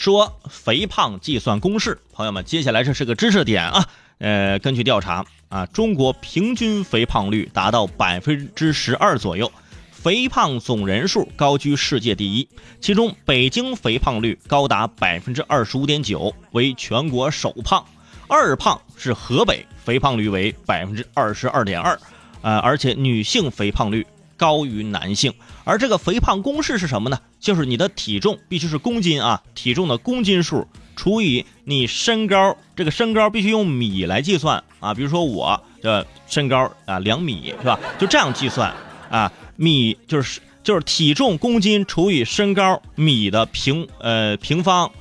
说肥胖计算公式，朋友们，接下来这是个知识点啊。呃，根据调查啊，中国平均肥胖率达到百分之十二左右，肥胖总人数高居世界第一。其中，北京肥胖率高达百分之二十五点九，为全国首胖。二胖是河北，肥胖率为百分之二十二点二，呃，而且女性肥胖率高于男性。而这个肥胖公式是什么呢？就是你的体重必须是公斤啊，体重的公斤数除以你身高，这个身高必须用米来计算啊。比如说我的身高啊两米是吧？就这样计算啊，米就是就是体重公斤除以身高米的平呃平方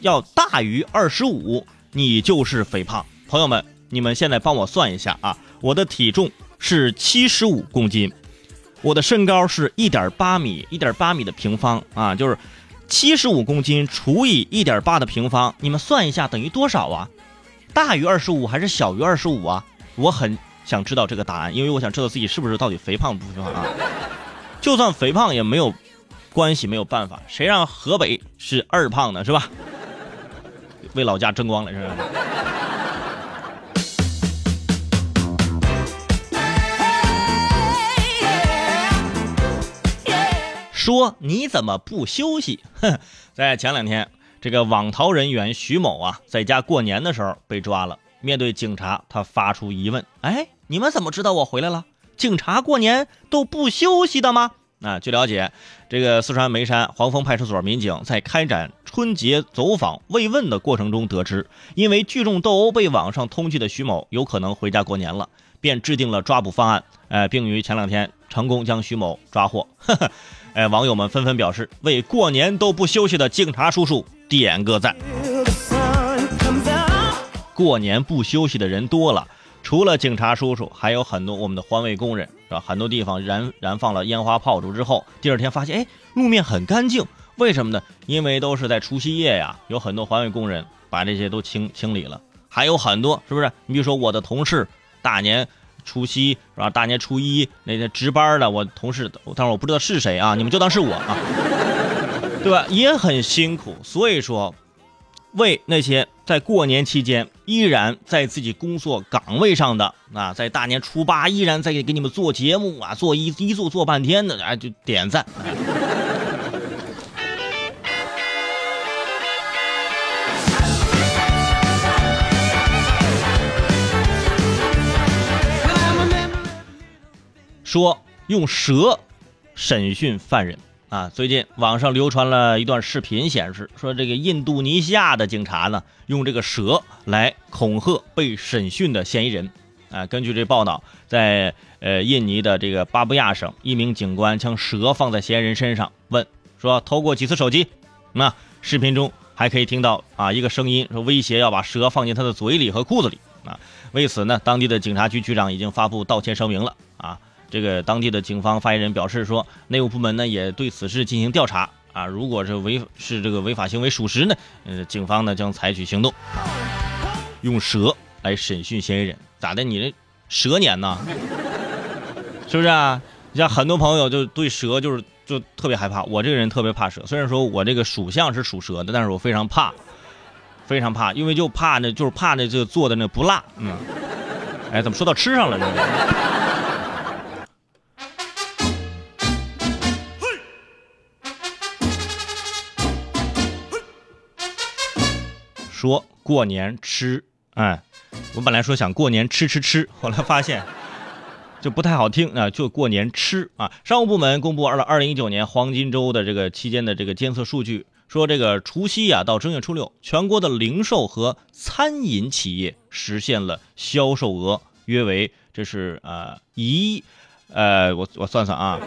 要大于二十五。你就是肥胖，朋友们，你们现在帮我算一下啊！我的体重是七十五公斤，我的身高是一点八米，一点八米的平方啊，就是七十五公斤除以一点八的平方，你们算一下等于多少啊？大于二十五还是小于二十五啊？我很想知道这个答案，因为我想知道自己是不是到底肥胖不肥胖啊？就算肥胖也没有关系，没有办法，谁让河北是二胖呢？是吧？为老家争光了，是吧？说你怎么不休息？哼，在前两天，这个网逃人员徐某啊，在家过年的时候被抓了。面对警察，他发出疑问：“哎，你们怎么知道我回来了？警察过年都不休息的吗？”啊，据了解，这个四川眉山黄峰派出所民警在开展春节走访慰问的过程中得知，因为聚众斗殴被网上通缉的徐某有可能回家过年了，便制定了抓捕方案，呃，并于前两天成功将徐某抓获。呵呵，哎，网友们纷纷表示为过年都不休息的警察叔叔点个赞。过年不休息的人多了。除了警察叔叔，还有很多我们的环卫工人，是吧？很多地方燃燃放了烟花炮竹之后，第二天发现，哎，路面很干净，为什么呢？因为都是在除夕夜呀，有很多环卫工人把这些都清清理了。还有很多，是不是？你比如说我的同事，大年除夕是吧？大年初一那天值班的我同事，但是我不知道是谁啊，你们就当是我啊，对吧？也很辛苦，所以说。为那些在过年期间依然在自己工作岗位上的啊，在大年初八依然在给你们做节目啊，做一一做做半天的啊，就点赞。说用蛇审讯犯人。啊，最近网上流传了一段视频，显示说这个印度尼西亚的警察呢，用这个蛇来恐吓被审讯的嫌疑人。啊，根据这报道，在呃印尼的这个巴布亚省，一名警官将蛇放在嫌疑人身上，问说偷过几次手机？那视频中还可以听到啊一个声音说威胁要把蛇放进他的嘴里和裤子里。啊，为此呢，当地的警察局局长已经发布道歉声明了。这个当地的警方发言人表示说，内务部门呢也对此事进行调查啊，如果是违是这个违法行为属实呢，呃，警方呢将采取行动，用蛇来审讯嫌疑人，咋的？你这蛇年呢？是不是啊？你像很多朋友就对蛇就是就特别害怕，我这个人特别怕蛇，虽然说我这个属相是属蛇的，但是我非常怕，非常怕，因为就怕那就是怕那这个做的那不辣，嗯，哎，怎么说到吃上了呢？说过年吃，哎，我本来说想过年吃吃吃，后来发现 就不太好听啊，就过年吃啊。商务部门公布二二零一九年黄金周的这个期间的这个监测数据，说这个除夕啊到正月初六，全国的零售和餐饮企业实现了销售额约为这是呃一呃我我算算啊，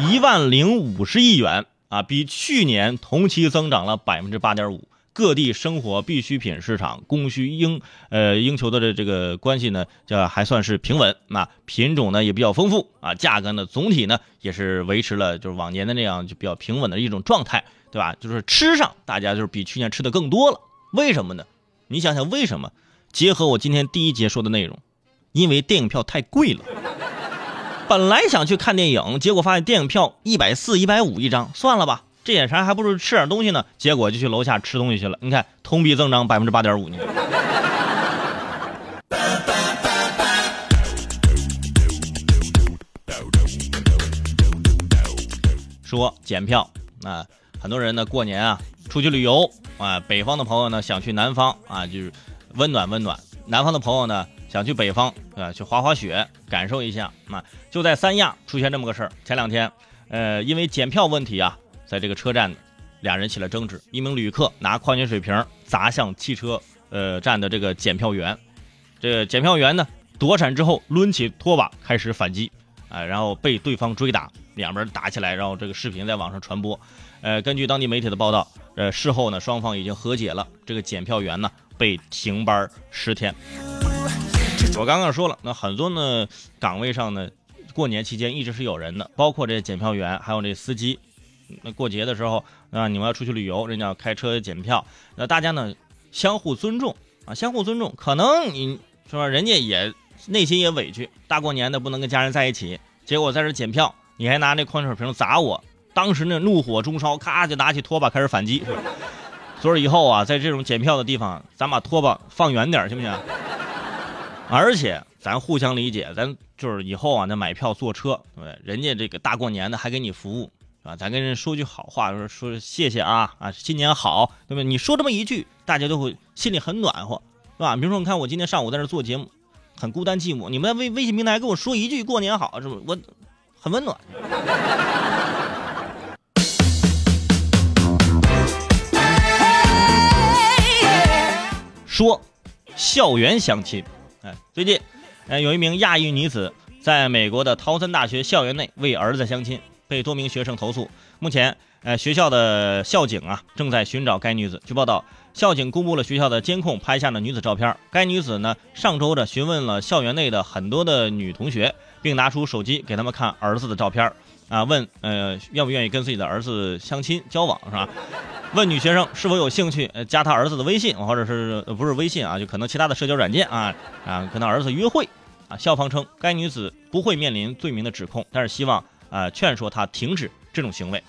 一万零五十亿元啊，比去年同期增长了百分之八点五。各地生活必需品市场供需应呃应求的这这个关系呢，叫还算是平稳。那品种呢也比较丰富啊，价格呢总体呢也是维持了就是往年的那样就比较平稳的一种状态，对吧？就是吃上大家就是比去年吃的更多了。为什么呢？你想想为什么？结合我今天第一节说的内容，因为电影票太贵了。本来想去看电影，结果发现电影票一百四、一百五一张，算了吧。这眼馋还不如吃点东西呢，结果就去楼下吃东西去了。你看，同比增长百分之八点五呢。说检票啊，很多人呢过年啊出去旅游啊，北方的朋友呢想去南方啊，就是温暖温暖；南方的朋友呢想去北方啊，去滑滑雪，感受一下。啊，就在三亚出现这么个事儿，前两天，呃，因为检票问题啊，在这个车站，俩人起了争执，一名旅客拿矿泉水瓶砸向汽车呃站的这个检票员，这个检票员呢躲闪之后抡起拖把开始反击，啊，然后被对方追打。两边打起来，然后这个视频在网上传播。呃，根据当地媒体的报道，呃，事后呢，双方已经和解了。这个检票员呢，被停班十天。我刚刚说了，那很多呢岗位上呢，过年期间一直是有人的，包括这检票员，还有这司机。那过节的时候啊，你们要出去旅游，人家要开车检票，那大家呢相互尊重啊，相互尊重。可能你说人家也内心也委屈，大过年的不能跟家人在一起，结果在这检票。你还拿那矿泉水瓶砸我，当时那怒火中烧，咔就拿起拖把开始反击，所以以后啊，在这种检票的地方，咱把拖把放远点，行不行？而且咱互相理解，咱就是以后啊，那买票坐车，对？人家这个大过年的还给你服务，啊，咱跟人说句好话，说说谢谢啊啊，新年好，对不对？你说这么一句，大家都会心里很暖和，是吧？比如说，你看我今天上午在这做节目，很孤单寂寞，你们在微微信平台跟我说一句过年好，是不是？我。很温暖。说校园相亲，哎，最近，呃，有一名亚裔女子在美国的陶森大学校园内为儿子相亲，被多名学生投诉。目前，呃，学校的校警啊正在寻找该女子。据报道，校警公布了学校的监控拍下的女子照片。该女子呢，上周的询问了校园内的很多的女同学，并拿出手机给他们看儿子的照片。啊，问呃愿不愿意跟自己的儿子相亲交往是吧？问女学生是否有兴趣加他儿子的微信，或者是不是微信啊？就可能其他的社交软件啊啊，跟他儿子约会啊。校方称该女子不会面临罪名的指控，但是希望啊劝说她停止这种行为。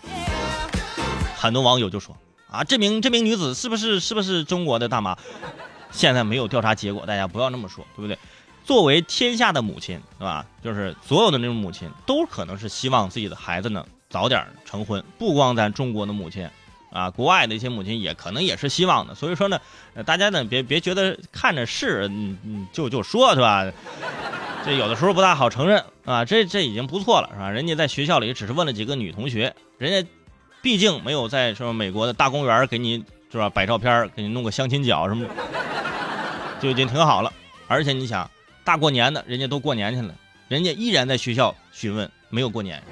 很多网友就说啊，这名这名女子是不是是不是中国的大妈？现在没有调查结果，大家不要那么说，对不对？作为天下的母亲，是吧？就是所有的那种母亲，都可能是希望自己的孩子呢早点成婚。不光咱中国的母亲，啊，国外的一些母亲也可能也是希望的。所以说呢，大家呢别别觉得看着是，嗯嗯，就就说，是吧？这有的时候不大好承认啊。这这已经不错了，是吧？人家在学校里只是问了几个女同学，人家毕竟没有在什么美国的大公园给你是吧摆照片，给你弄个相亲角什么，就已经挺好了。而且你想。大过年的，人家都过年去了，人家依然在学校询问，没有过年。